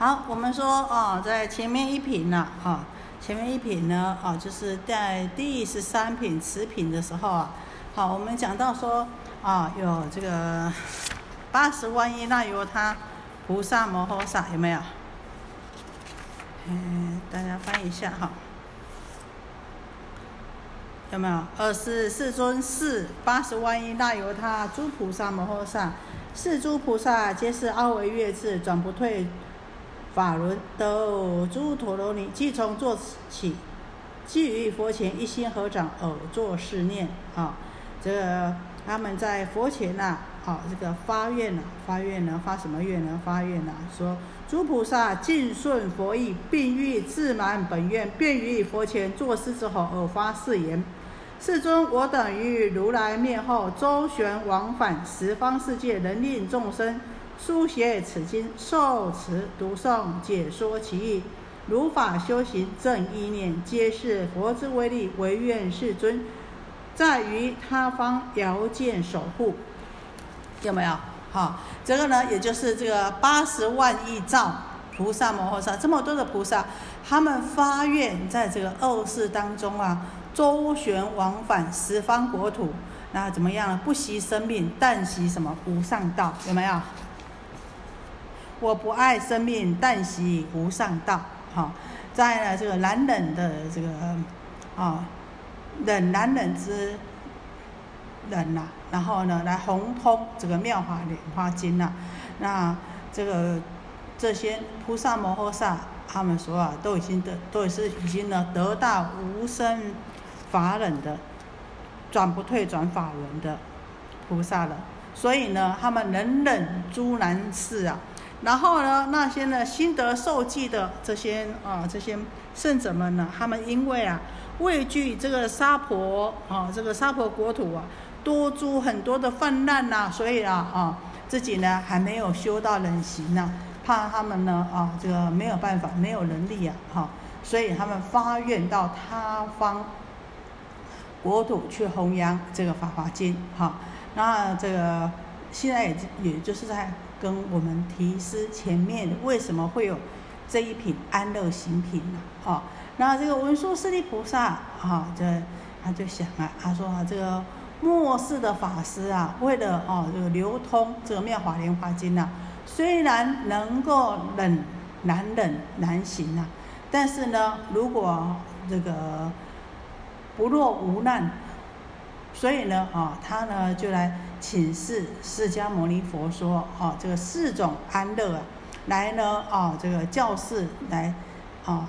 好，我们说啊，在前面一品呢，啊，前面一品呢，啊，就是在第十三品持品的时候啊，好，我们讲到说啊，有这个 八十万亿那由他菩萨摩诃萨有没有？嗯，大家翻一下哈，有没有？二是世尊是八十万亿那由他诸菩萨摩诃萨，是诸菩萨皆是阿惟越智，转不退。法轮得诸陀罗尼，即从坐起，即于佛前一心合掌而作是念啊。这个他们在佛前呐，啊，这个发愿呐，发愿呢，发什么愿呢？发愿呐，说诸菩萨尽顺佛意，并欲自满本愿，便于佛前作施之后而发誓言：世尊，我等于如来灭后，周旋往返十方世界，能令众生。书写此经，受持读诵，解说其意，如法修行正意念，皆是佛之威力。唯愿世尊，在于他方遥见守护，有没有？好，这个呢，也就是这个八十万亿兆菩萨摩诃萨，这么多的菩萨，他们发愿在这个恶世当中啊，周旋往返十方国土，那怎么样呢？不惜生命，但惜什么？无上道，有没有？我不爱生命，但喜无上道。好，在呢这个难忍的这个啊忍难忍之忍呐，然后呢来红通这个妙法莲花经呐。那这个这些菩萨摩诃萨，他们说啊，都已经得都是已经呢得到无生法忍的转不退转法轮的菩萨了。所以呢，他们能忍诸难事啊。然后呢，那些呢心得受记的这些啊这些圣者们呢，他们因为啊畏惧这个沙婆啊这个沙婆国土啊多诸很多的泛滥呐，所以啊啊自己呢还没有修到忍行呐，怕他们呢啊这个没有办法没有能力呀哈，所以他们发愿到他方国土去弘扬这个法华经哈，那这个现在也也就是在。跟我们提示前面为什么会有这一品安乐行品呢？哦，那这个文殊师利菩萨啊，这他就想啊，他说啊，这个末世的法师啊，为了哦这个流通这个妙法莲华经呐，虽然能够忍难忍难行啊，但是呢，如果这个不落无难，所以呢，啊，他呢就来。请示释迦牟尼佛说：“哦，这个四种安乐啊，来呢，哦，这个教示来，啊，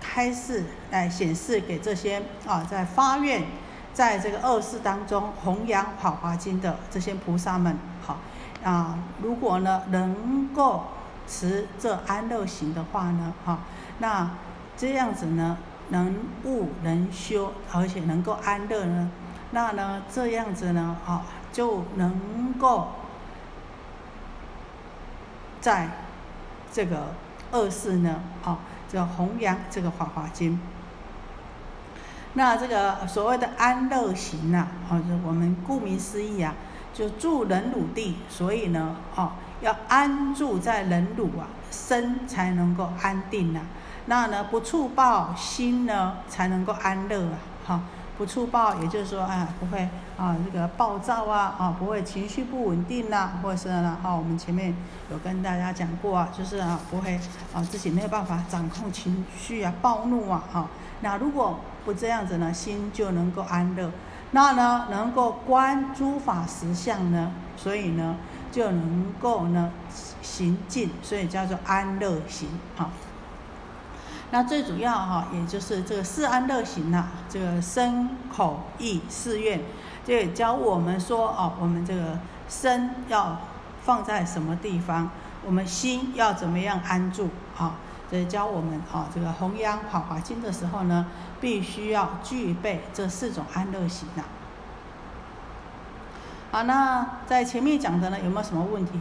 开示来显示给这些啊，在发愿在这个恶世当中弘扬《法华经》的这些菩萨们，好啊，如果呢能够持这安乐行的话呢，哈，那这样子呢，能悟能修，而且能够安乐呢，那呢这样子呢，啊。”就能够在这个二世呢，啊，这弘扬这个《法华经》。那这个所谓的安乐行呐，啊，就我们顾名思义啊，就住忍辱地，所以呢，啊，要安住在忍辱啊，身才能够安定呐。那呢，不触报心呢，才能够安乐啊，哈。不粗暴，也就是说，啊，不会啊，这个暴躁啊，啊，不会情绪不稳定呐，或者是呢，哈，我们前面有跟大家讲过啊，就是啊，不会啊，自己没有办法掌控情绪啊，暴怒啊，哈，那如果不这样子呢，心就能够安乐，那呢，能够观诸法实相呢，所以呢，就能够呢行进，所以叫做安乐行，哈。那最主要哈，也就是这个四安乐行呐，这个身口意四愿，就教我们说哦，我们这个身要放在什么地方，我们心要怎么样安住啊？这教我们啊，这个弘扬法华经的时候呢，必须要具备这四种安乐行呐。好，那在前面讲的呢，有没有什么问题？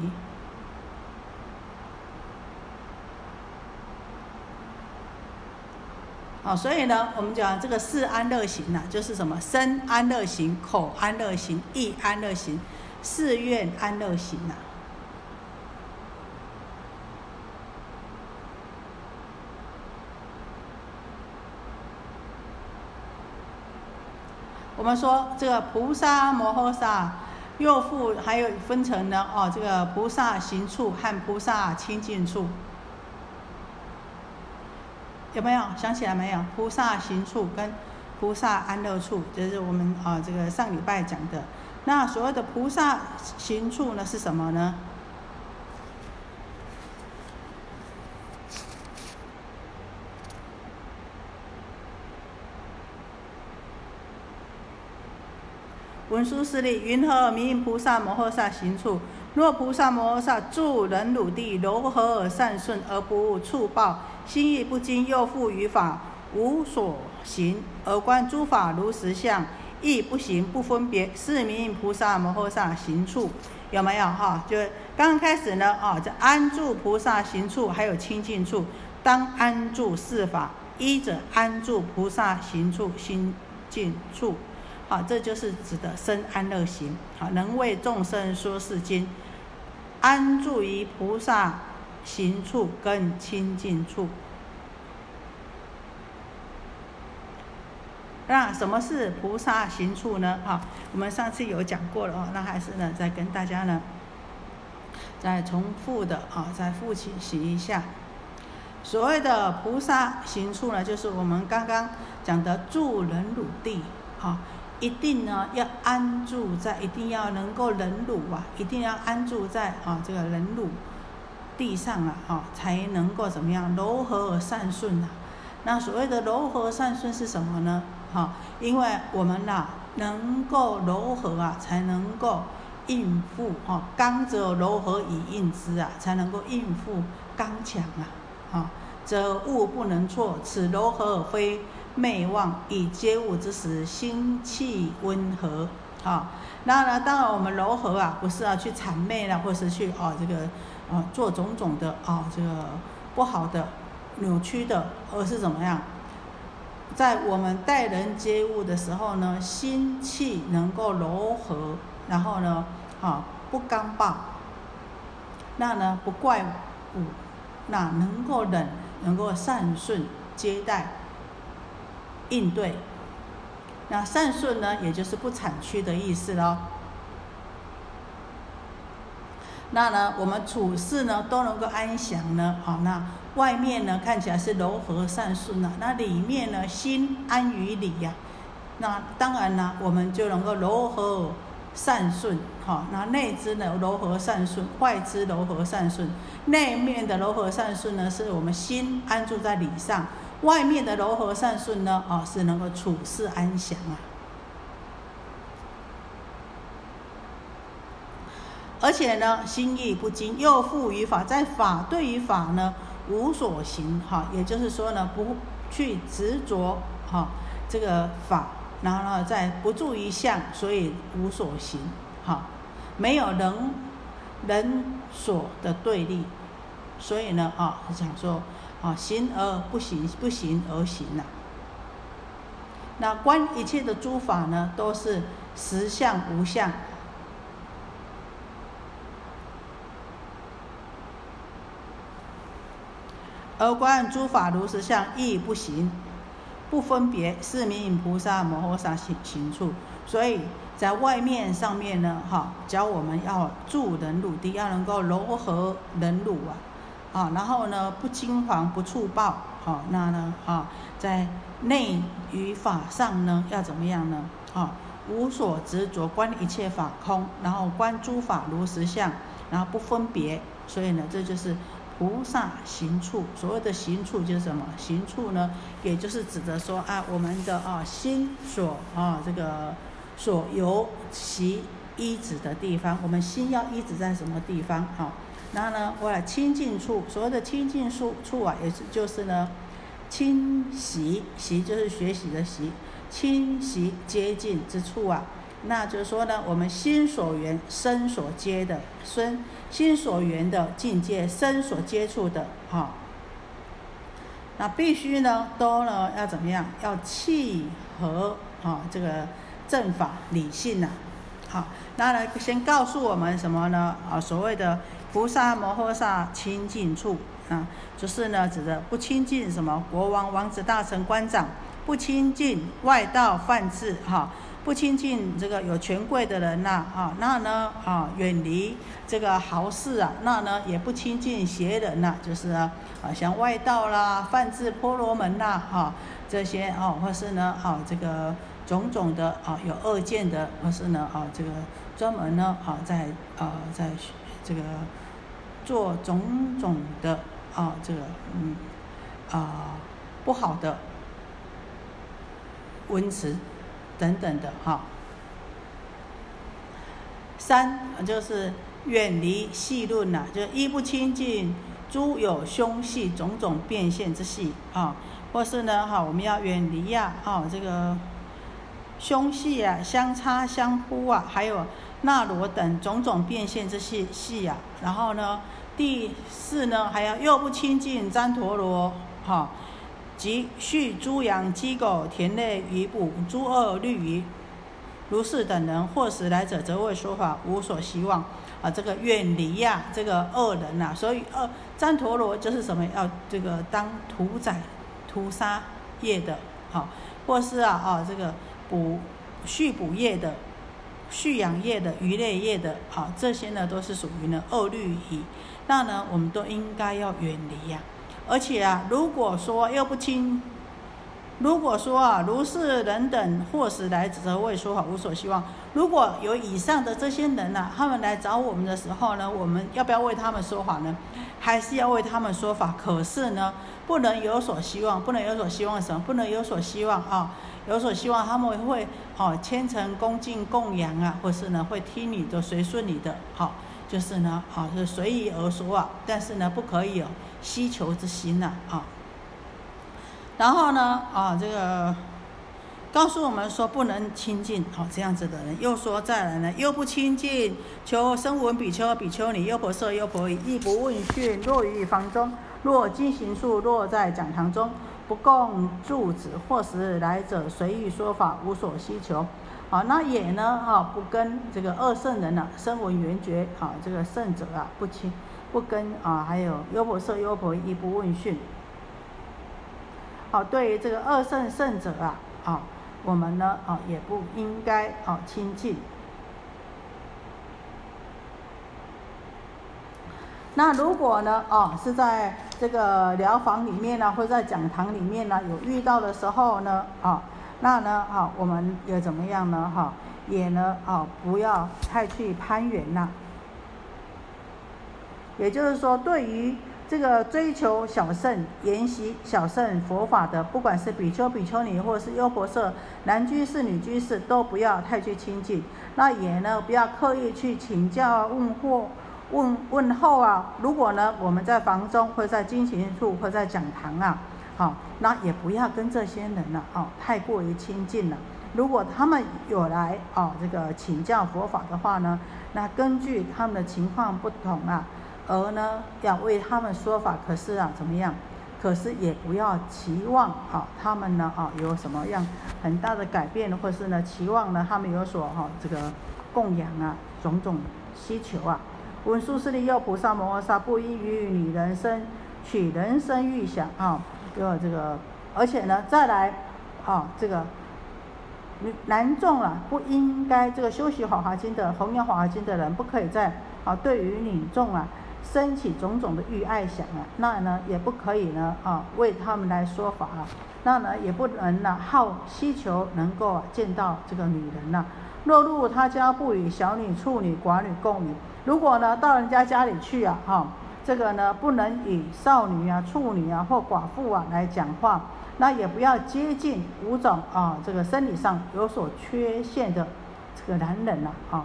哦，所以呢，我们讲这个四安乐行呢，就是什么身安乐行、口安乐行、意安乐行、誓愿安乐行呢？我们说这个菩萨摩诃萨又复，还有分成呢，哦，这个菩萨行处和菩萨清净处。有没有想起来没有？菩萨行处跟菩萨安乐处，就是我们啊这个上礼拜讲的。那所谓的菩萨行处呢是什么呢？文殊师利，云何名菩萨摩诃萨行处？若菩萨摩诃萨住忍辱地，柔和而善顺，而不触报，心意不惊，又复于法无所行，而观诸法如实相，亦不行不分别，是名菩萨摩诃萨行处。有没有哈？就刚开始呢啊，这安住菩萨行处，还有清净处，当安住四法，依者安住菩萨行处、心净处。好，这就是指的生安乐行。好，能为众生说是经，安住于菩萨行处跟清净处。那什么是菩萨行处呢？哈，我们上次有讲过了哦，那还是呢，再跟大家呢，再重复的啊，再复习一下。所谓的菩萨行处呢，就是我们刚刚讲的住忍辱地，哈。一定呢要安住在，一定要能够忍辱啊，一定要安住在啊这个忍辱地上啊，啊才能够怎么样柔和而善顺啊。那所谓的柔和善顺是什么呢？哈，因为我们呐能够柔和啊，才能够应付哈刚则柔和以应之啊，才能够应付刚强啊，啊则物不能错，此柔和而非。昧妄以接物之时，心气温和，啊，那呢？当然，我们柔和啊，不是要去谄媚了，或是去哦，这个啊，做种种的啊，这个不好的、扭曲的，而是怎么样？在我们待人接物的时候呢，心气能够柔和，然后呢，啊，不刚暴，那呢，不怪物，那能够忍，能够善顺接待。应对，那善顺呢，也就是不产屈的意思喽。那呢，我们处事呢都能够安详呢，好，那外面呢看起来是柔和善顺呐，那里面呢心安于理呀，那当然呢，我们就能够柔和善顺，好，那内之呢柔和善顺，外之柔和善顺，内面的柔和善顺呢，是我们心安住在理上。外面的柔和善顺呢，啊，是能够处事安详啊，而且呢，心意不惊，又复于法，在法对于法呢无所行，哈，也就是说呢，不去执着哈这个法，然后呢，在不住于相，所以无所行，哈，没有人人所的对立，所以呢，啊，想说。啊，行而不行，不行而行呐。那观一切的诸法呢，都是实相无相。而观诸法如实相，亦不行，不分别，是名菩萨摩诃萨行行处。所以在外面上面呢，哈，教我们要助人入地，要能够柔和忍辱啊。啊，然后呢，不惊惶，不触报，好，那呢，啊，在内与法上呢，要怎么样呢？啊，无所执着，观一切法空，然后观诸法如实相，然后不分别，所以呢，这就是菩萨行处。所谓的行处就是什么？行处呢，也就是指的说啊，我们的啊心所啊这个所由其依止的地方，我们心要依止在什么地方？好。然后呢，我来清净处，所谓的清净处处啊，也是就是呢，清习习就是学习的习，清习接近之处啊，那就是说呢，我们心所缘、身所接的身，心所缘的境界，身所接触的哈，那必须呢，都呢要怎么样？要契合啊，这个正法理性呐，好，那呢先告诉我们什么呢？啊，所谓的。菩萨摩诃萨清净处啊，就是呢，指的不亲近什么国王、王子、大臣、官长，不亲近外道、犯智哈，不亲近这个有权贵的人呐，啊，那呢，啊，远离这个豪士啊，那呢，也不亲近邪人呐，就是啊，啊，像外道啦、犯智婆罗门呐，哈，这些哦，或是呢，啊，这个种种的啊，有恶见的，或是呢，啊，这个专门呢，啊，在啊，在这个做种种的啊，这个嗯，啊，不好的文词。等等的哈，三就是远离戏论呐，就一不亲近诸有凶戏种种变现之戏啊，或是呢哈，我们要远离呀啊这个凶戏啊、相差相扑啊，还有那罗等种种变现之戏戏啊，然后呢第四呢还要又不亲近旃陀罗哈。即畜猪羊鸡狗田内鱼捕诸恶律仪，如是等人，或使来者，则为说法无所希望啊！这个远离呀，这个恶人呐，所以恶旃陀罗就是什么？要这个当屠宰、屠杀业的，好，或是啊啊这个捕畜捕业的、畜养业的、鱼类业的，啊，这些呢都是属于呢恶律仪，那呢我们都应该要远离呀。而且啊，如果说又不亲，如果说啊，如是人等或使来则未说法无所希望。如果有以上的这些人呐，他们来找我们的时候呢，我们要不要为他们说法呢？还是要为他们说法？可是呢，不能有所希望，不能有所希望什么？不能有所希望啊！有所希望他们会哦虔诚恭敬供养啊，或是呢会听你的随顺你的，好，就是呢啊是随意而说啊，但是呢不可以有。希求之心呐，啊，然后呢，啊，这个告诉我们说不能亲近，哦，这样子的人，又说再来呢，又不亲近，求声闻比丘、比丘尼、优婆塞、优婆夷，亦不问讯，若于房中，若经行处，若在讲堂中，不共住子，或时来者随意说法，无所希求，好，那也呢，哈，不跟这个二圣人呢，声闻缘觉，啊，这个圣者啊，不亲。不跟啊，还有优婆塞、优婆夷不问讯。好，对于这个二圣圣者啊，啊，我们呢啊也不应该啊亲近。那如果呢啊是在这个疗房里面呢，或在讲堂里面呢有遇到的时候呢啊，那呢啊我们也怎么样呢哈，也呢啊不要太去攀缘呐。也就是说，对于这个追求小圣、研习小圣佛法的，不管是比丘、比丘尼，或者是优婆塞、男居士、女居士，都不要太去亲近。那也呢，不要刻意去请教、问或问问候啊。如果呢，我们在房中，或在经行处，或在讲堂啊，好，那也不要跟这些人呢，哦，太过于亲近了。如果他们有来哦，这个请教佛法的话呢，那根据他们的情况不同啊。而呢，要为他们说法，可是啊，怎么样？可是也不要期望啊，他们呢啊，有什么样很大的改变，或是呢，期望呢，他们有所哈这个供养啊，种种需求啊。文殊师利又菩萨摩诃萨不应于女人生取人生欲想啊，有这个，而且呢，再来啊，这个男众啊，不应该这个修习华华经的弘扬华华经的人，不可以在啊，对于女众啊。升起种种的欲爱想啊，那呢也不可以呢啊为他们来说法啊，那呢也不能呢好希求能够见到这个女人呐。若入他家不与小女、处女、寡女共语，如果呢到人家家里去啊，哈，这个呢不能以少女啊、处女啊或寡妇啊来讲话，那也不要接近五种啊这个生理上有所缺陷的这个男人呐啊，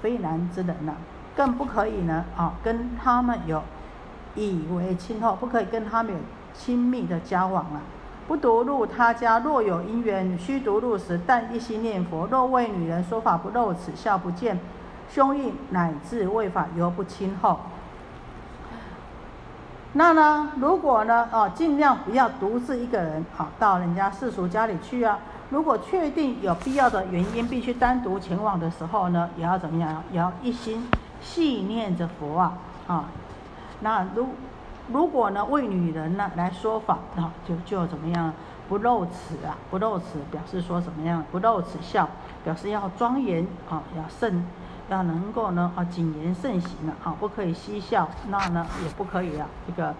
非男之人呐。更不可以呢，啊，跟他们有以为亲厚，不可以跟他们有亲密的交往啊。不独入他家，若有因缘，须独入时，但一心念佛。若为女人说法，不露齿笑，不见胸臆，乃至未法，犹不亲厚。那呢，如果呢，哦，尽量不要独自一个人，啊，到人家世俗家里去啊。如果确定有必要的原因，必须单独前往的时候呢，也要怎么样？也要一心。细念着佛啊啊，那如如果呢为女人呢来说法啊，就就怎么样不露齿啊，不露齿表示说什么样？不露齿笑，表示要庄严啊，要慎，要能够呢啊谨言慎行的啊，不可以嬉笑，那呢也不可以啊这个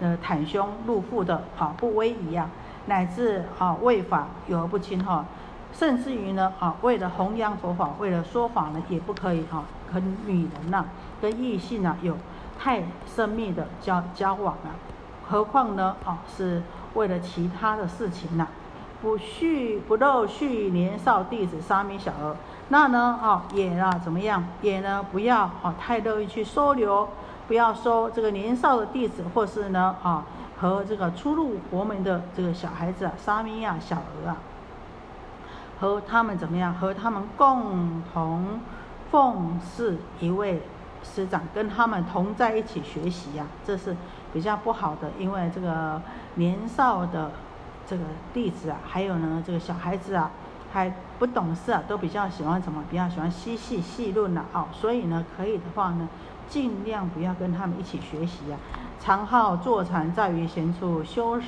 呃袒胸露腹的啊，不威仪啊，乃至啊为法有而不亲哈，甚至于呢啊为了弘扬佛法，为了说法呢也不可以啊，跟女人呐，跟异性啊有太深密的交交往啊，何况呢啊是。为了其他的事情呐，不续不漏续年少弟子沙弥小儿，那呢啊也啊怎么样也呢不要啊太乐意去收留，不要收这个年少的弟子，或是呢啊和这个初入佛门的这个小孩子啊沙弥啊小儿啊，和他们怎么样和他们共同奉侍一位师长，跟他们同在一起学习呀，这是。比较不好的，因为这个年少的这个弟子啊，还有呢这个小孩子啊，还不懂事啊，都比较喜欢什么？比较喜欢嬉戏戏论了哦。所以呢，可以的话呢，尽量不要跟他们一起学习啊。常好坐禅，在于闲处修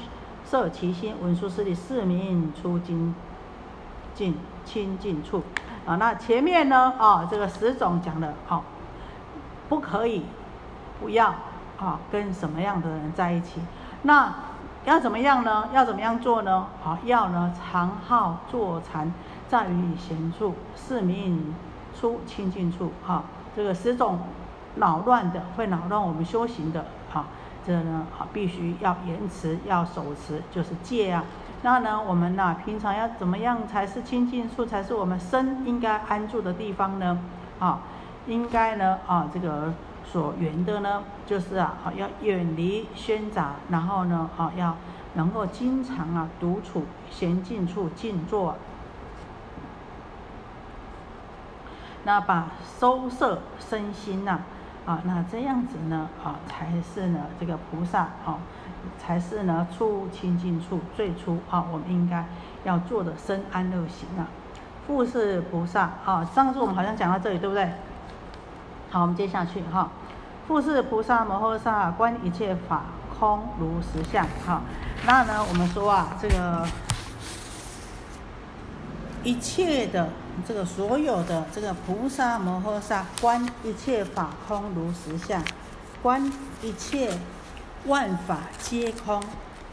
摄其心，文殊师利四名出精进清净处啊。那前面呢啊，这个十种讲的哦，不可以，不要。啊，跟什么样的人在一起？那要怎么样呢？要怎么样做呢？好，要呢常好坐禅，在于闲处，四名出清净处。哈，这个十种扰乱的，会扰乱我们修行的。哈，这呢啊，必须要严持，要守持，就是戒啊。那呢，我们呢平常要怎么样才是清净处，才是我们身应该安住的地方呢？啊，应该呢啊这个。所缘的呢，就是啊，要远离喧杂，然后呢，啊，要能够经常啊独处闲静处静坐，那把收摄身心呐，啊，那这样子呢，啊，才是呢这个菩萨啊，才是呢出清净处最初啊，我们应该要做的深安乐行啊。复是菩萨啊，上次我们好像讲到这里，对不对？好，我们接下去哈。复是菩萨摩诃萨观一切法空如实相。哈，那呢，我们说啊，这个一切的这个所有的这个菩萨摩诃萨观一切法空如实相，观一切万法皆空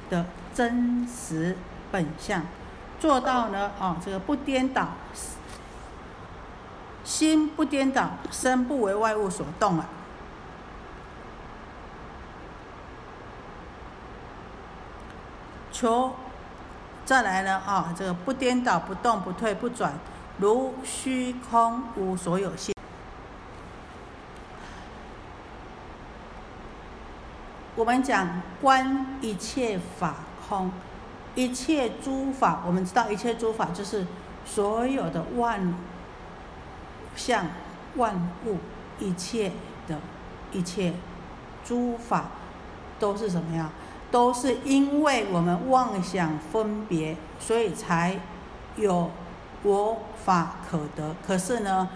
的真实本相，做到呢啊，这个不颠倒，心不颠倒，身不为外物所动啊。求，再来呢啊！这个不颠倒、不动、不退、不转，如虚空无所有性。我们讲观一切法空，一切诸法，我们知道一切诸法就是所有的万象、万物、一切的一切诸法都是什么呀？都是因为我们妄想分别，所以才有我法可得。可是呢，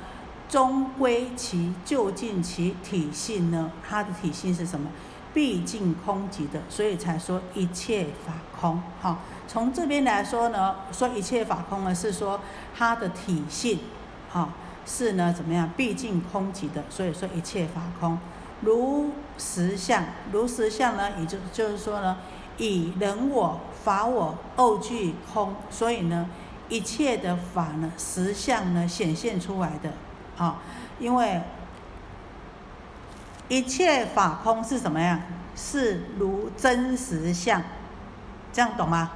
终归其究竟其体性呢？它的体性是什么？毕竟空寂的，所以才说一切法空。好，从这边来说呢，说一切法空呢，是说它的体性，哈，是呢怎么样？毕竟空寂的，所以说一切法空。如实相，如实相呢，也就就是说呢，以人我、法我二俱空，所以呢，一切的法呢，实相呢显现出来的，啊，因为一切法空是什么呀？是如真实相，这样懂吗？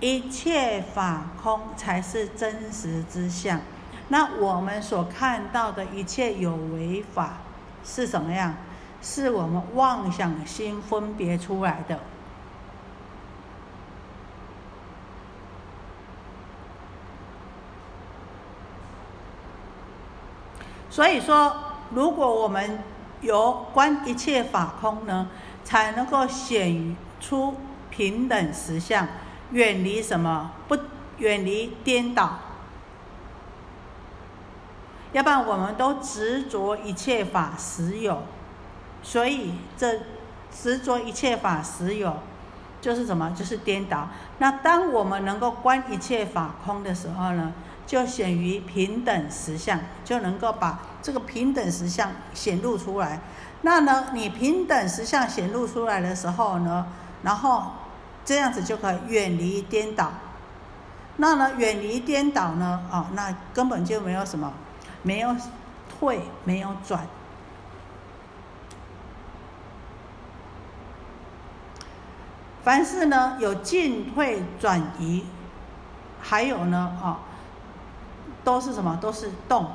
一切法空才是真实之相。那我们所看到的一切有为法是什么样？是我们妄想心分别出来的。所以说，如果我们有观一切法空呢，才能够显出平等实相，远离什么？不远离颠倒。要不然我们都执着一切法实有，所以这执着一切法实有，就是什么？就是颠倒。那当我们能够观一切法空的时候呢，就显于平等实相，就能够把这个平等实相显露出来。那呢，你平等实相显露出来的时候呢，然后这样子就可以远离颠倒。那呢，远离颠倒呢，啊，那根本就没有什么，没有退，没有转。凡是呢有进退转移，还有呢，啊，都是什么？都是动。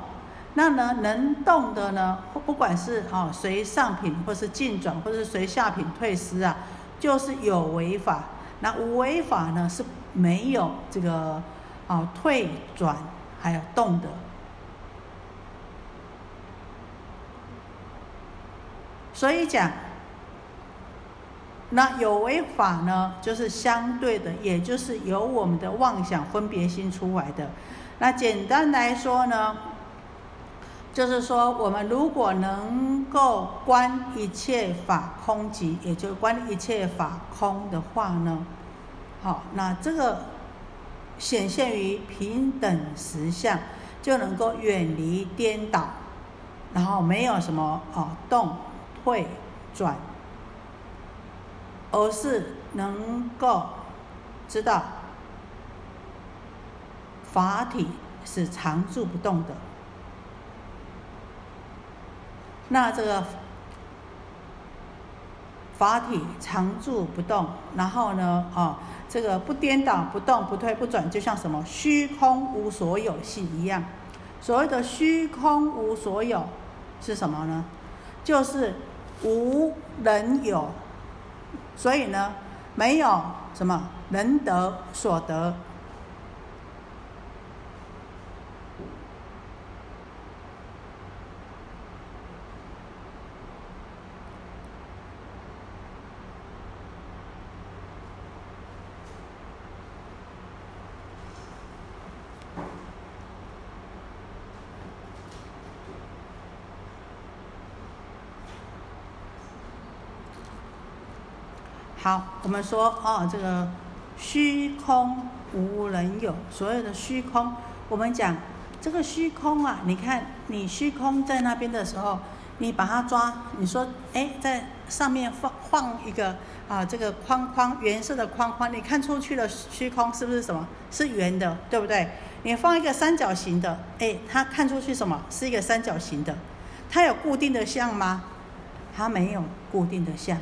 那呢，能动的呢，不管是啊随上品，或是进转，或是随下品退失啊，就是有为法。那无为法呢，是没有这个啊退转还有动的。所以讲。那有为法呢，就是相对的，也就是由我们的妄想分别心出来的。那简单来说呢，就是说我们如果能够观一切法空寂，也就观一切法空的话呢，好，那这个显现于平等实相，就能够远离颠倒，然后没有什么哦动、退、转。而是能够知道法体是常住不动的。那这个法体常住不动，然后呢，啊，这个不颠倒、不动、不退、不转，就像什么虚空无所有性一样。所谓的虚空无所有是什么呢？就是无人有。所以呢，没有什么能得所得。好，我们说哦，这个虚空无人有，所有的虚空，我们讲这个虚空啊，你看你虚空在那边的时候，你把它抓，你说哎，在上面放放一个啊，这个框框，圆色的框框，你看出去的虚空是不是什么？是圆的，对不对？你放一个三角形的，哎，它看出去什么？是一个三角形的，它有固定的像吗？它没有固定的像。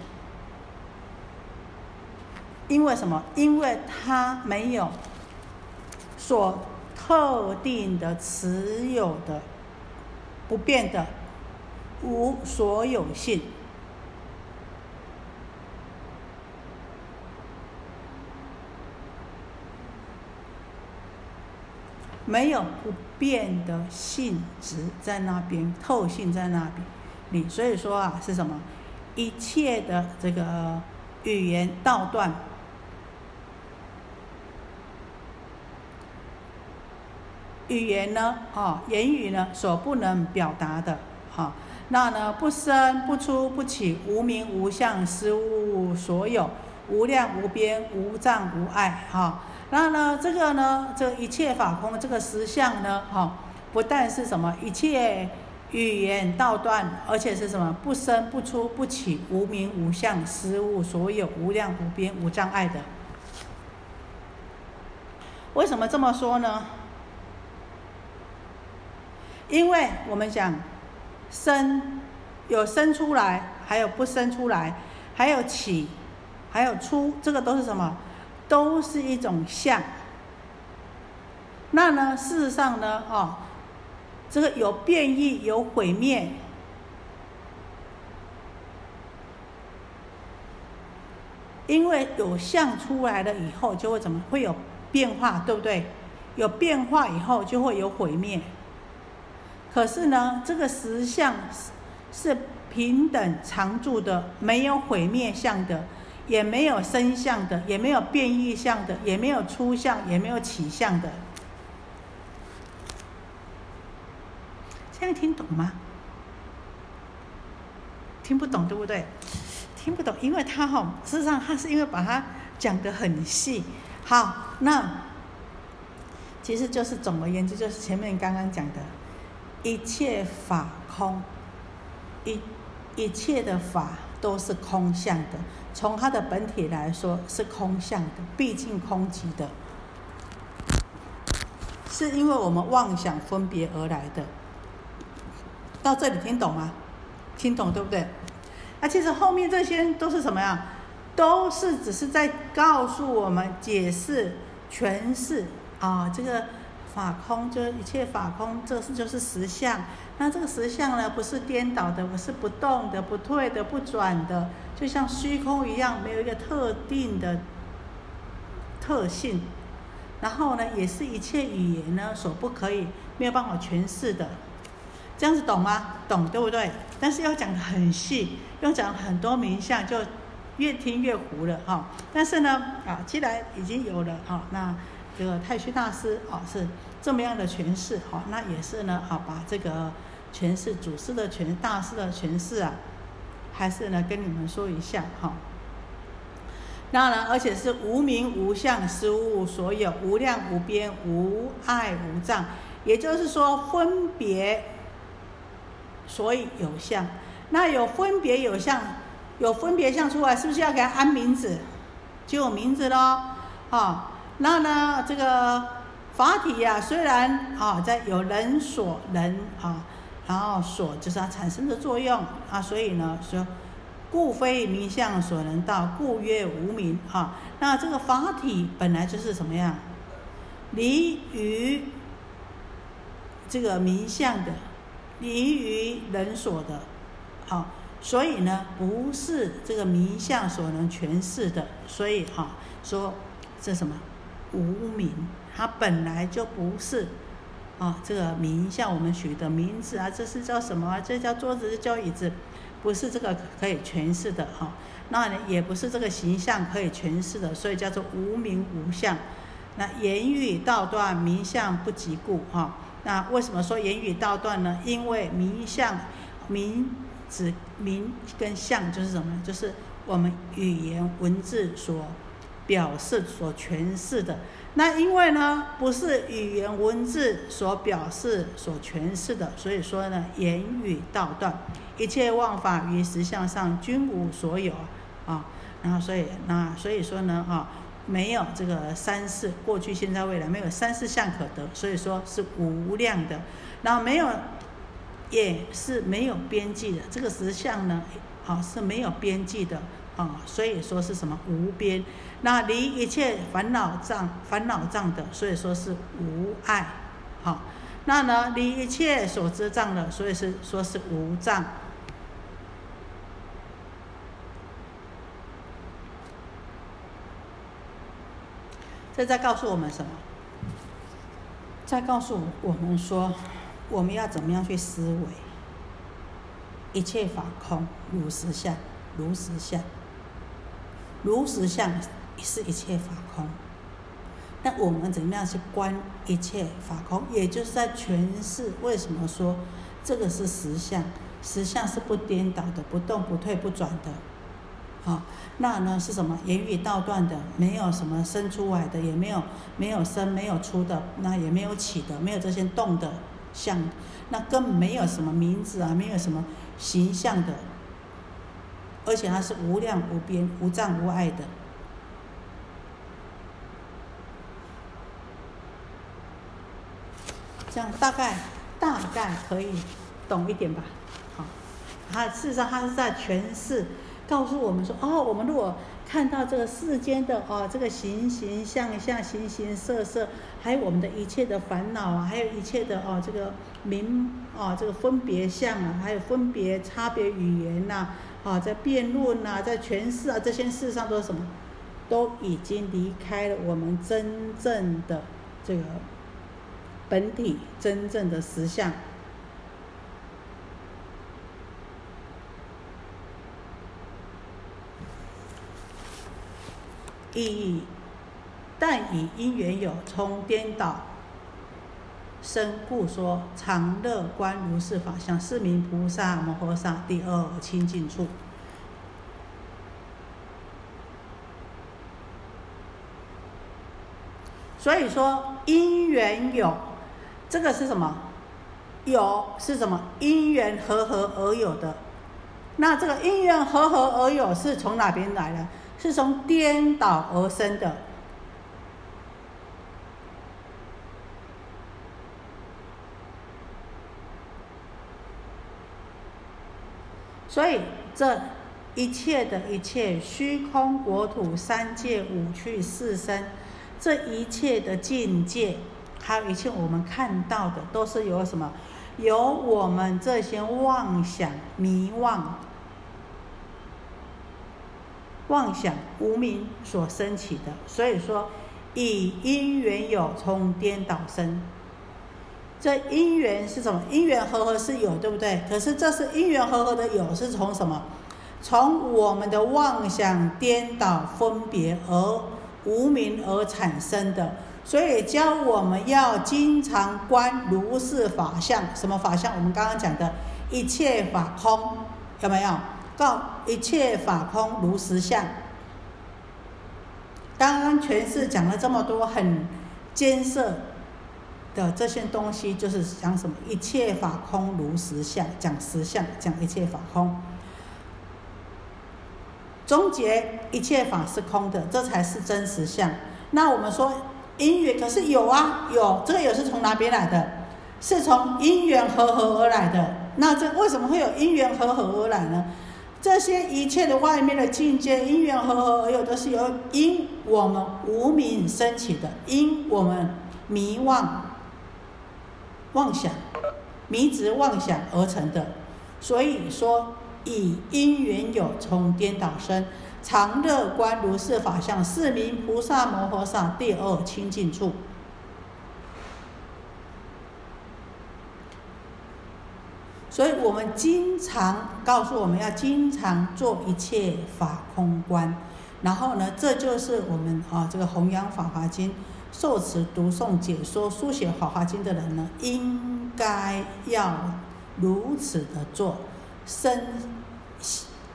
因为什么？因为它没有所特定的持有的不变的无所有性，没有不变的性质在那边，特性在那边。你所以说啊，是什么？一切的这个语言道断。语言呢，啊，言语呢所不能表达的，哈，那呢不生不出不起，无名无相，实无所有，无量无边，无障无碍，哈，那呢这个呢，这一切法空，这个实相呢，哈，不但是什么一切语言道断，而且是什么不生不出不起，无名无相，实无所有，无量无边，无障碍的。为什么这么说呢？因为我们讲生有生出来，还有不生出来，还有起，还有出，这个都是什么？都是一种相。那呢，事实上呢，哦，这个有变异，有毁灭，因为有相出来了以后，就会怎么会有变化，对不对？有变化以后，就会有毁灭。可是呢，这个实相是平等常住的，没有毁灭相的，也没有生相的，也没有变异相的，也没有出相，也没有起相的。这样听懂吗？听不懂对不对？听不懂，因为他哈，事实上他是因为把它讲得很细。好，那其实就是总而言之，就是前面刚刚讲的，一切法空，一一切的法都是空相的。从它的本体来说是空相的，毕竟空寂的，是因为我们妄想分别而来的。到这里听懂吗？听懂对不对？那其实后面这些都是什么呀？都是只是在告诉我们解释诠释啊，这个法空就是一切法空，这是就是实相。那这个实相呢，不是颠倒的，不是不动的、不退的、不转的，就像虚空一样，没有一个特定的特性。然后呢，也是一切语言呢所不可以没有办法诠释的。这样子懂吗？懂对不对？但是要讲的很细，要讲很多名相，就越听越糊了哈。但是呢，啊，既然已经有了啊，那这个太虚大师啊是这么样的诠释哈，那也是呢啊，把这个诠释祖师的诠大师的诠释啊，还是呢跟你们说一下哈。当然，而且是无名无相，实无所有，无量无边，无碍无障，也就是说分别。所以有相，那有分别有相，有分别相出来，是不是要给它安名字？就有名字喽，啊，那呢这个法体呀，虽然啊在有人所能啊，然后所就是它产生的作用啊，所以呢说，故非名相所能到，故曰无名啊。那这个法体本来就是什么样？离于这个名相的。离于人所的，好，所以呢，不是这个名相所能诠释的，所以哈，说这什么无名，它本来就不是啊，这个名相我们取的名字啊，这是叫什么？这叫桌子，这叫椅子，不是这个可以诠释的哈，那也不是这个形象可以诠释的，所以叫做无名无相。那言语道断，名相不及故哈。那为什么说言语道断呢？因为名相、名指名跟相就是什么？就是我们语言文字所表示、所诠释的。那因为呢，不是语言文字所表示、所诠释的，所以说呢，言语道断，一切妄法于实相上均无所有啊。然后所以那所以说呢，啊。没有这个三世，过去、现在、未来，没有三世相可得，所以说是无量的。然后没有，也是没有边际的。这个实相呢，啊是没有边际的啊，所以说是什么无边。那离一切烦恼障、烦恼障的，所以说是无爱。好，那呢离一切所知障的，所以是说是无障。这在告诉我们什么？在告诉我们说，我们要怎么样去思维？一切法空，如实相，如实相，如实相是一切法空。那我们怎么样去观一切法空？也就是在诠释为什么说这个是实相，实相是不颠倒的，不动不退不转的。好，那呢是什么？言语道断的，没有什么生出来的，也没有没有生没有出的，那也没有起的，没有这些动的相，那更没有什么名字啊，没有什么形象的，而且它是无量无边、无障无碍的。这样大概大概可以懂一点吧？好，它事实上它是在诠释。告诉我们说，哦，我们如果看到这个世间的哦，这个形形象象、形形色色，还有我们的一切的烦恼啊，还有一切的哦，这个名哦，这个分别相啊，还有分别差别语言呐，啊，在辩论呐，在诠释啊，这些事实上都是什么？都已经离开了我们真正的这个本体真正的实相。意义，但以因缘有冲颠倒生，故说常乐观如是法相，是名菩萨摩诃萨第二清净处。所以说，因缘有这个是什么？有是什么？因缘和合而有的。那这个因缘和合而有是从哪边来的？是从颠倒而生的。所以这一切的一切虚空国土三界五趣四身，这一切的境界，还有一切我们看到的，都是由什么？由我们这些妄想迷妄、妄想无名所生起的。所以说，以因缘有，从颠倒生。这因缘是什么？因缘和合是有，对不对？可是这是因缘和合的有，是从什么？从我们的妄想颠倒分别而无名而产生的。所以教我们要经常观如是法相，什么法相？我们刚刚讲的一切法空，有没有？告一切法空如实相。刚刚全是讲了这么多很艰涩。的这些东西就是讲什么？一切法空如实相，讲实相，讲一切法空。终结一切法是空的，这才是真实相。那我们说因缘，可是有啊，有这个有是从哪边来的？是从因缘合合而来的。那这为什么会有因缘合合而来呢？这些一切的外面的境界，因缘合合而有的是由因我们无名升起的，因我们迷妄。妄想，迷执妄想而成的，所以说以因缘有，从颠倒生，常乐观如是法相，是名菩萨摩诃萨第二清净处。所以我们经常告诉我们要经常做一切法空观，然后呢，这就是我们啊这个弘扬法华经。受持、读诵、解说、书写《法华经》的人呢，应该要如此的做，身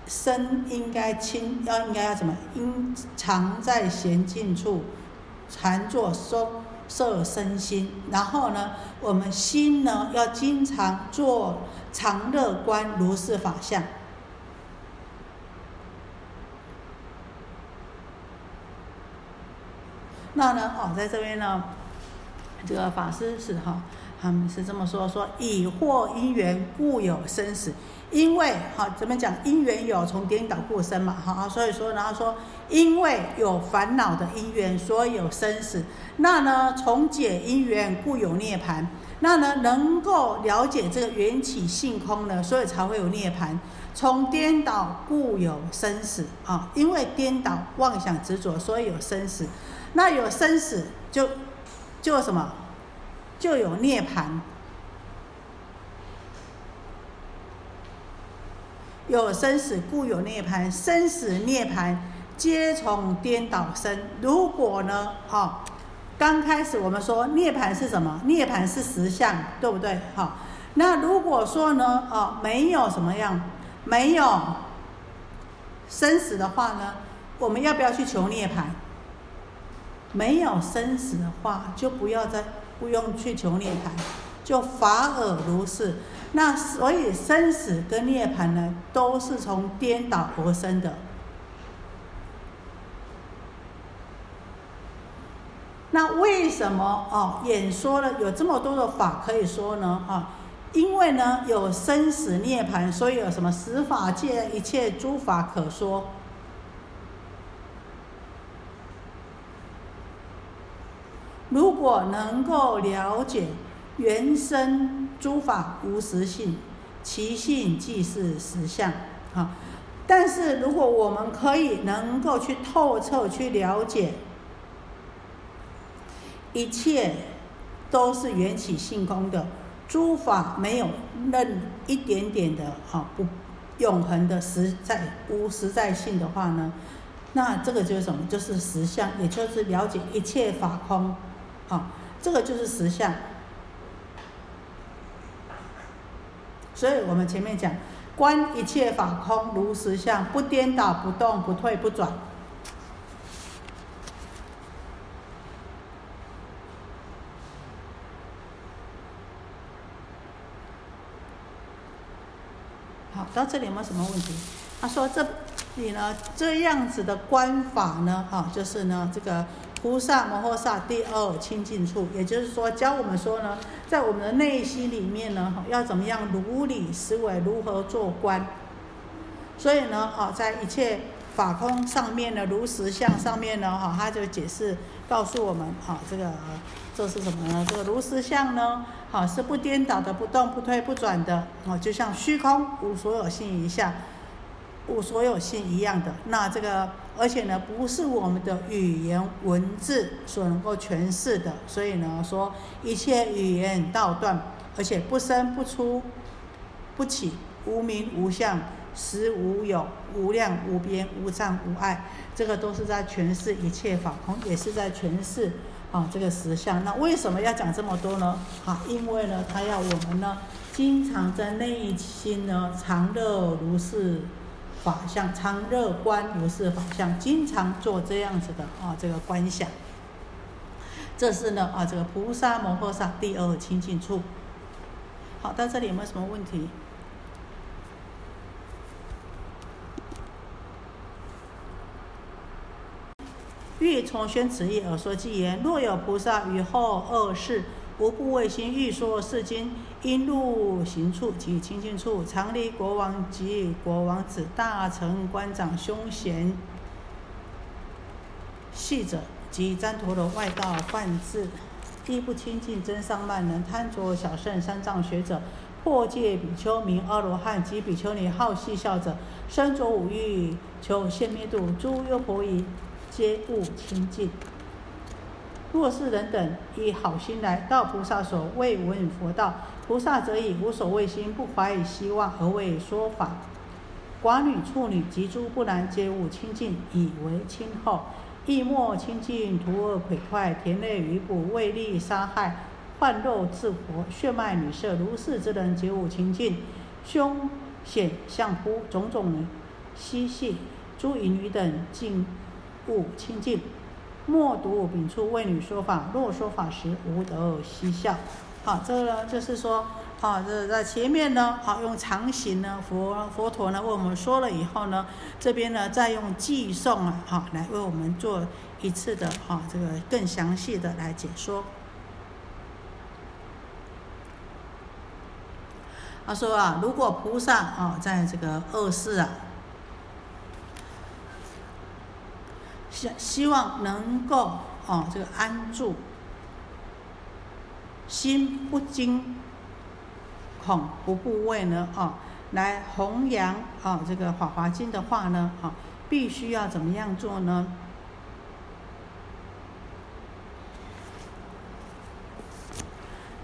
身应该清，要应该要怎么？应常在闲静处禅坐收摄身心，然后呢，我们心呢要经常做常乐观如是法相。那呢？哦，在这边呢，这个法师是哈，他们是这么说：说以惑因缘故有生死，因为哈怎么讲？因缘有从颠倒故生嘛，哈，所以说然后说，因为有烦恼的因缘，所以有生死。那呢，从解因缘故有涅盘。那呢，能够了解这个缘起性空呢，所以才会有涅盘。从颠倒故有生死啊，因为颠倒妄想执着，所以有生死。那有生死，就就什么，就有涅盘。有生死，故有涅盘。生死涅盘，皆从颠倒生。如果呢，哈，刚开始我们说涅盘是什么？涅盘是实相，对不对？哈，那如果说呢，哦，没有什么样，没有生死的话呢，我们要不要去求涅盘？没有生死的话，就不要再不用去求涅槃，就法尔如是。那所以生死跟涅槃呢，都是从颠倒而生的。那为什么哦演说了有这么多的法可以说呢？啊，因为呢有生死涅槃，所以有什么十法界一切诸法可说。如果能够了解原生诸法无实性，其性即是实相，哈。但是如果我们可以能够去透彻去了解，一切都是缘起性空的，诸法没有任一点点的哈不永恒的实在无实在性的话呢，那这个就是什么？就是实相，也就是了解一切法空。好这个就是实相。所以我们前面讲观一切法空如实相不颠倒不动不退不转。好到这里有没有什么问题？他说这里呢这样子的观法呢哈就是呢这个菩萨摩诃萨第二清净处，也就是说教我们说呢，在我们的内心里面呢，要怎么样如理思维，如何做观。所以呢，哈，在一切法空上面呢，如实相上面呢，哈，他就解释告诉我们，哈，这个这是什么呢？这个如实相呢，好是不颠倒的，不动不推不转的，哦，就像虚空无所有性一下。我所有性一样的，那这个，而且呢，不是我们的语言文字所能够诠释的，所以呢，说一切语言道断，而且不生不出，不起，无名无相，实无有，无量无边，无障无碍，这个都是在诠释一切法空，也是在诠释啊这个实相。那为什么要讲这么多呢？啊，因为呢，他要我们呢，经常在内心呢，常乐如是。法相常乐观如是法相，经常做这样子的啊，这个观想。这是呢啊，这个菩萨摩诃萨第二清净处。好，到这里有没有什么问题？欲从宣此意而说偈言：若有菩萨于后二世。无不为心欲说是经，因路行处及清净处，常离国王及国王子、大臣、官长、凶贤、细者及旃陀罗外道犯智，亦不亲近真上慢人，贪着小圣三藏学者，破戒比丘、名阿罗汉及比丘尼好戏笑者，身着五欲求现灭度，诸优婆夷皆不亲近。若是人等以好心来到菩萨所，未闻佛道，菩萨则以无所谓心，不怀以希望而为说法。寡女、处女及诸不男，皆勿亲近，以为亲厚。亦莫亲近徒恶鬼快，田内鱼捕，为利杀害，换肉自活，血脉女色，如是之人，皆勿亲近。凶险相扑，种种嬉戏，诸淫女等，尽勿亲近。莫读丙处为女说法，若说法时无得嬉笑。好，这个呢就是说，啊，这在前面呢，好用常行呢，佛佛陀呢为我们说了以后呢，这边呢再用寄送啊，好来为我们做一次的啊，这个更详细的来解说。他说啊，如果菩萨啊在这个恶世啊。希希望能够啊，这个安住心不惊恐不怖畏呢哦，来弘扬哦这个《法华经》的话呢哦，必须要怎么样做呢？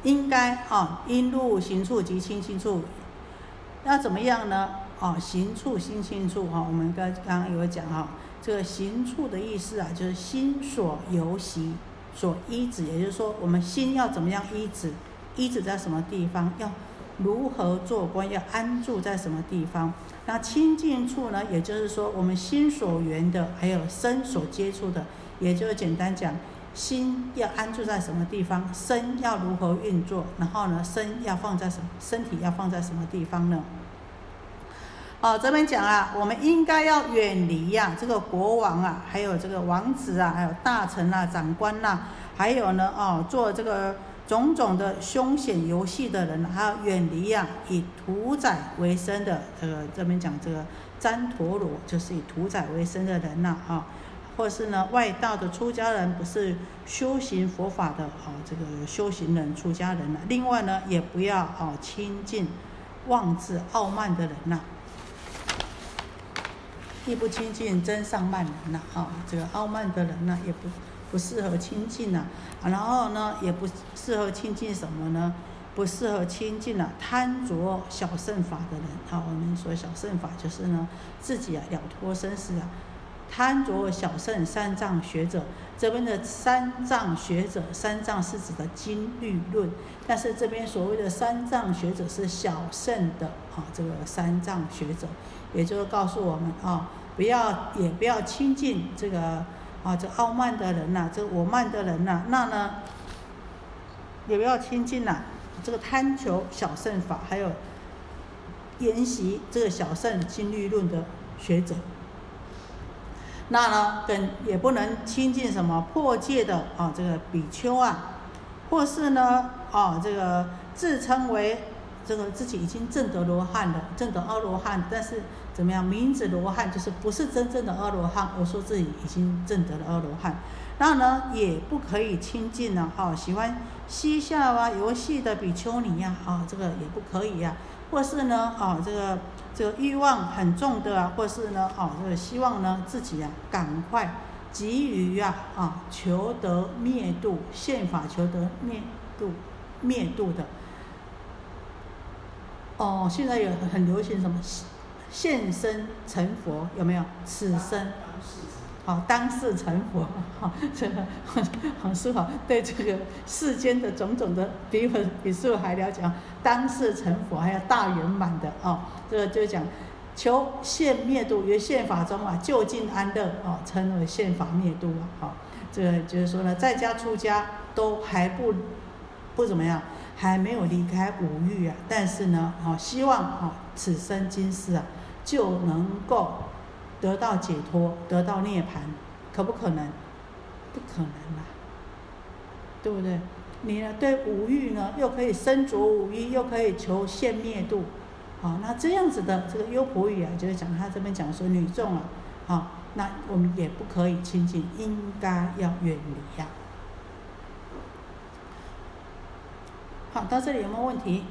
应该哦，因入行处及清净处，要怎么样呢？哦，行处心清处哈，我们刚刚刚有讲哈。这个行处的意思啊，就是心所游习，所依止，也就是说，我们心要怎么样依止？依止在什么地方？要如何做观？要安住在什么地方？那清净处呢？也就是说，我们心所缘的，还有身所接触的，也就是简单讲，心要安住在什么地方？身要如何运作？然后呢，身要放在什么？身体要放在什么地方呢？哦，这边讲啊，我们应该要远离呀，这个国王啊，还有这个王子啊，还有大臣啊、长官呐，还有呢，哦，做这个种种的凶险游戏的人，还要远离呀，以屠宰为生的这个这边讲这个旃陀罗，就是以屠宰为生的人呐，啊，或是呢外道的出家人，不是修行佛法的啊，这个修行人、出家人呐。另外呢，也不要哦亲近妄自傲慢的人呐。亦不亲近真上慢人呐，啊，这个傲慢的人呢，也不不适合亲近呐，然后呢，也不适合亲近什么呢？不适合亲近啊，贪着小圣法的人，啊，我们说小圣法就是呢，自己啊了脱生死啊，贪着小圣三藏学者，这边的三藏学者，三藏是指的经律论，但是这边所谓的三藏学者是小圣的啊，这个三藏学者。也就是告诉我们啊，不要也不要亲近这个啊，这傲慢的人呐，这我慢的人呐，那呢，也不要亲近呐，这个贪求小圣法，还有研习这个小圣经律论的学者。那呢，跟也不能亲近什么破戒的啊，这个比丘啊，或是呢，啊，这个自称为这个自己已经证得罗汉的，证得阿罗汉，但是怎么样，名字罗汉就是不是真正的阿罗汉，我说自己已经证得了阿罗汉，那呢，也不可以亲近呢，啊，喜欢嬉笑啊游戏的比丘尼呀，啊，这个也不可以呀。或是呢，啊，这个这个欲望很重的啊，或是呢，啊，这个希望呢自己啊赶快急于啊啊求得灭度，宪法求得灭度灭度的。哦，现在有很流行什么现身成佛，有没有？此生。好，当世成佛，好，这个很很适合，对这个世间的种种的比我比师傅还了解啊。当世成佛还要大圆满的哦，这个就讲求现灭度于现法中啊，就近安乐啊，称为现法灭度啊。好，这个就是说呢，在家出家都还不不怎么样，还没有离开五欲啊，但是呢，好希望啊，此生今世啊，就能够。得到解脱，得到涅槃，可不可能？不可能啦，对不对？你呢？对五欲呢，又可以身着五欲，又可以求现灭度，好，那这样子的这个优婆语啊，就是讲他这边讲说女众啊，好，那我们也不可以亲近，应该要远离呀。好，到这里有没有问题？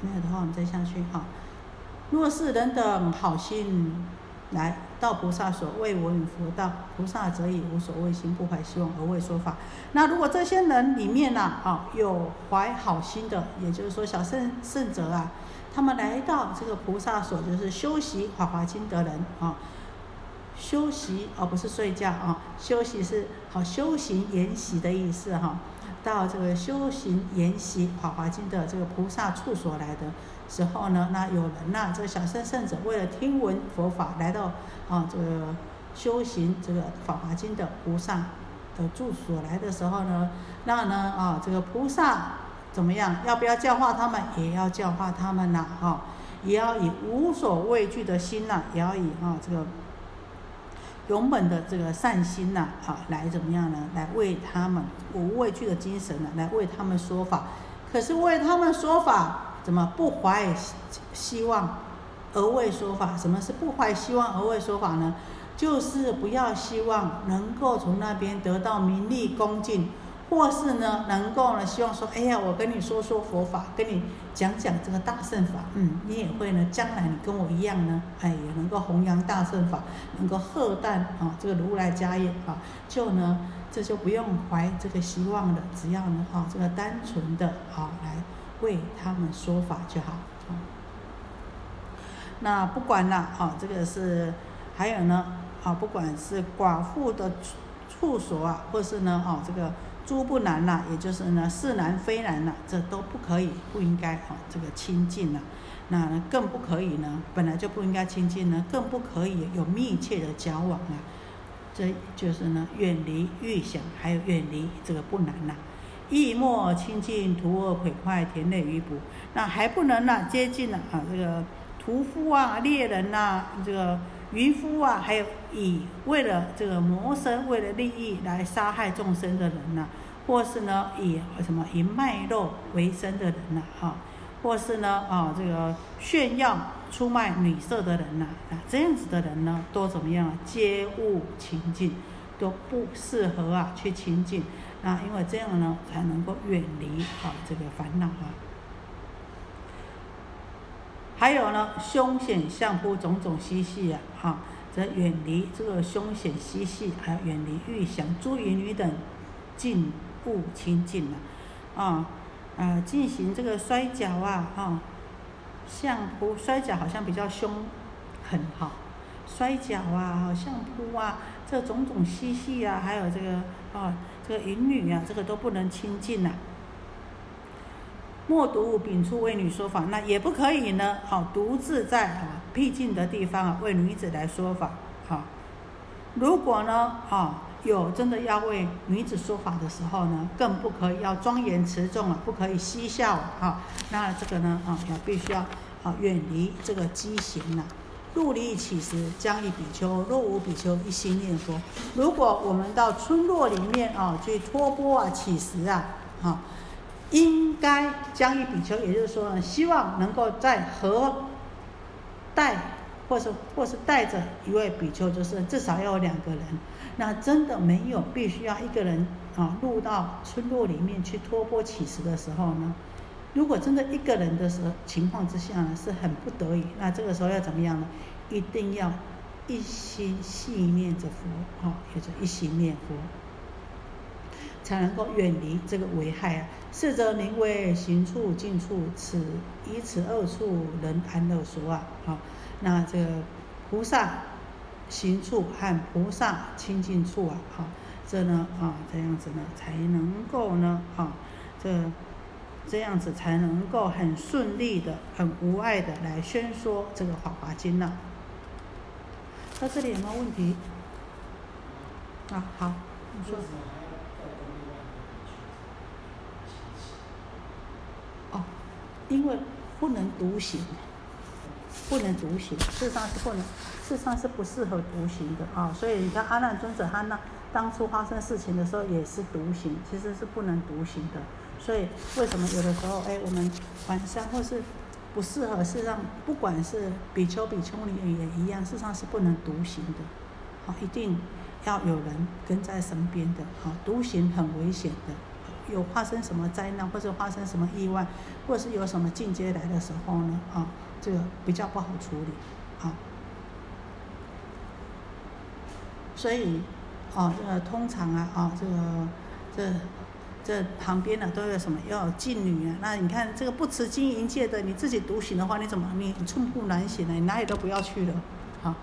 没有的话，我们再下去哈。若是人等好心来到菩萨所，为我与佛道，菩萨则以无所谓心，不怀希望而为说法。那如果这些人里面呢，啊，有怀好心的，也就是说小圣圣者啊，他们来到这个菩萨所，就是修习法华经的人啊，修习而不是睡觉啊，修习是好修行研习的意思哈。到这个修行研习法华经的这个菩萨处所来的。时候呢，那有人呐，这个小圣圣者为了听闻佛法，来到啊这个修行这个法华经的菩萨的住所来的时候呢，那呢啊这个菩萨怎么样？要不要教化他们？也要教化他们呐，哈，也要以无所畏惧的心呐，也要以啊这个勇猛的这个善心呐，啊来怎么样呢？来为他们无畏惧的精神呢，来为他们说法。可是为他们说法。怎么不怀希望而为说法？什么是不怀希望而为说法呢？就是不要希望能够从那边得到名利恭敬，或是呢能够呢希望说，哎呀，我跟你说说佛法，跟你讲讲这个大圣法，嗯，你也会呢，将来你跟我一样呢，哎，也能够弘扬大圣法，能够贺诞啊这个如来家业啊，就呢这就不用怀这个希望了，只要呢啊这个单纯的啊来。为他们说法就好，那不管了，啊，这个是还有呢，啊，不管是寡妇的处所啊，或是呢，啊，这个诸不难呐，也就是呢是难非难呐，这都不可以，不应该啊，这个亲近呐，那更不可以呢，本来就不应该亲近呢，更不可以有密切的交往啊，这就是呢远离欲想，还有远离这个不难呐。意莫亲近屠恶毁坏田类鱼捕，那还不能呢接近呢啊这个屠夫啊猎人呐这个渔夫啊，还有以为了这个谋生为了利益来杀害众生的人呐，或是呢以什么以卖肉为生的人呐啊，或是呢啊这个炫耀出卖女色的人呐啊这样子的人呢都怎么样啊？皆勿亲近，都不适合啊去亲近。那因为这样呢，才能够远离啊这个烦恼啊。还有呢，凶险相扑种种嬉戏啊，啊，则远离这个凶险嬉戏，还远离欲想诸淫女等，尽勿亲近了，啊，啊，进行这个摔跤啊，啊，相扑摔跤好像比较凶狠哈，摔跤啊，相扑啊，这种种嬉戏啊，还有这个啊。这个淫女啊，这个都不能亲近呐。莫独秉出为女说法，那也不可以呢。好，独自在啊僻静的地方啊为女子来说法。啊，如果呢啊有真的要为女子说法的时候呢，更不可以要庄严持重啊，不可以嬉笑啊。那这个呢啊要必须要啊，远离这个畸形呐。入离乞食，将一比丘；若无比丘，一心念佛。如果我们到村落里面啊，去托钵啊、乞食啊，哈，应该将一比丘，也就是说呢，希望能够在和带，或是或是带着一位比丘，就是至少要有两个人。那真的没有必须要一个人啊，入到村落里面去托钵乞食的时候呢？如果真的一个人的时候情况之下呢，是很不得已，那这个时候要怎么样呢？一定要一心细念着佛，哈，就一心念佛，才能够远离这个危害啊。是则名为行处近处，此以此二处人安乐说啊，好，那这个菩萨行处和菩萨亲近处啊，好，这呢啊这样子呢才能够呢啊这。这样子才能够很顺利的、很无碍的来宣说这个《法华经》了。到这里有没有问题？啊，好，你说。哦，因为不能独行，不能独行，事实上是不能，事实上是不适合独行的啊。所以你看阿难尊者他那当初发生事情的时候也是独行，其实是不能独行的。所以为什么有的时候，哎，我们晚上或是不适合，事实上不管是比丘、比丘尼也一样，事实上是不能独行的，好，一定要有人跟在身边的，好，独行很危险的，有发生什么灾难或者发生什么意外，或者是有什么进阶来的时候呢，啊，这个比较不好处理，啊，所以，啊，这个通常啊，啊，这个这。这旁边呢都有什么？要有妓女啊！那你看这个不持经营界的，你自己独行的话，你怎么你寸步难行呢？你哪里都不要去了，好。